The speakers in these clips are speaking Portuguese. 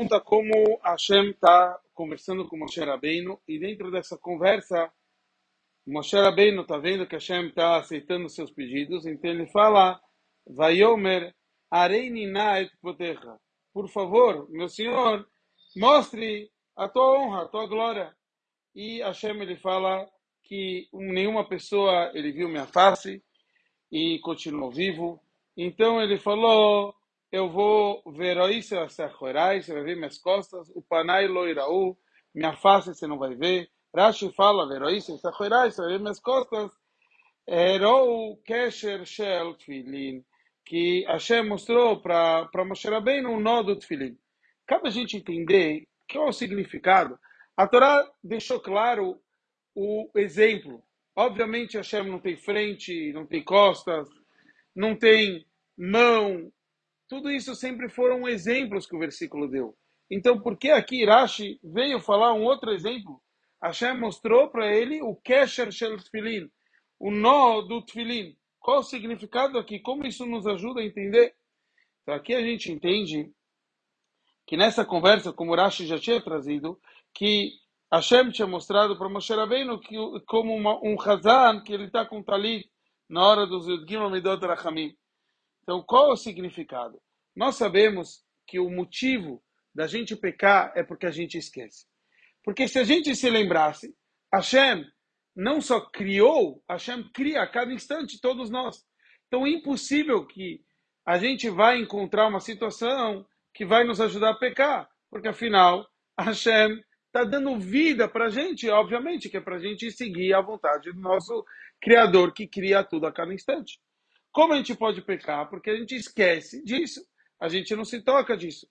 conta como Hashem está conversando com Moshe Rabbeinu e dentro dessa conversa Moshe Rabbeinu está vendo que Hashem está aceitando seus pedidos, então ele fala Vayomer Areinina et Potecha por favor, meu senhor, mostre a tua honra, a tua glória. E Hashem ele fala que nenhuma pessoa ele viu minha face e continuou vivo. Então ele falou eu vou ver isso, você vai ver minhas costas, o panai loiraú, minha face você não vai ver. Rashi fala, veroísa, você vai ver minhas costas. Erou kesher shel tfilin, que Hashem mostrou para Moshe Rabbeinu um nó do tefilin. Cabe a gente entender qual é o significado. A Torá deixou claro o exemplo. Obviamente Hashem não tem frente, não tem costas, não tem mão, tudo isso sempre foram exemplos que o versículo deu. Então, por que aqui Rashi veio falar um outro exemplo? Hashem mostrou para ele o Kesher Shel Tfilin, o nó do Tfilin. Qual o significado aqui? Como isso nos ajuda a entender? Então, aqui a gente entende que nessa conversa, como Rashi já tinha trazido, que Hashem tinha mostrado para Moshe Rabbeinu que, como uma, um Hazan, que ele está com talit na hora dos Yudgim Amidot Rachamim. Então, qual é o significado? Nós sabemos que o motivo da gente pecar é porque a gente esquece. Porque se a gente se lembrasse, Hashem não só criou, Hashem cria a cada instante todos nós. Então é impossível que a gente vai encontrar uma situação que vai nos ajudar a pecar, porque afinal Hashem está dando vida para a gente, obviamente, que é para a gente seguir a vontade do nosso Criador que cria tudo a cada instante. Como a gente pode pecar? Porque a gente esquece disso, a gente não se toca disso.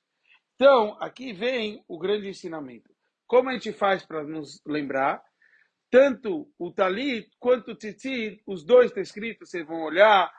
Então, aqui vem o grande ensinamento. Como a gente faz para nos lembrar? Tanto o talit quanto o tzitzit, os dois estão escritos, vocês vão olhar,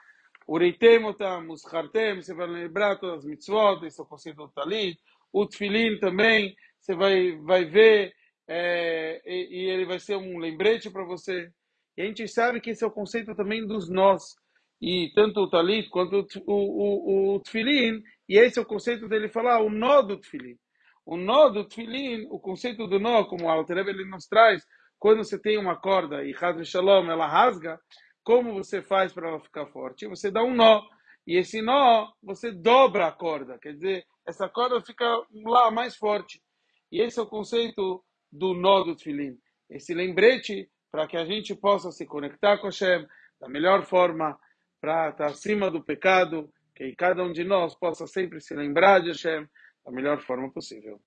Ureitemotam, os hartem, você vai lembrar todas as mitzvot, esse é o conceito do talit. O tefilin também, você vai, vai ver, é, e, e, ele vai ser um lembrete para você. E a gente sabe que esse é o conceito também dos nós e tanto o talit quanto o, o, o, tefilin, e esse é o conceito dele falar, o nó do tefilin. O nó do tefilin, o conceito do nó, como o Alter ele nos traz, quando você tem uma corda e Hadr Shalom ela rasga, como você faz para ela ficar forte? Você dá um nó, e esse nó, você dobra a corda, quer dizer, essa corda fica lá mais forte. E esse é o conceito do nó do tefilin. Esse lembrete para que a gente possa se conectar com Hashem da melhor forma, para estar acima do pecado, que cada um de nós possa sempre se lembrar de Hashem da melhor forma possível.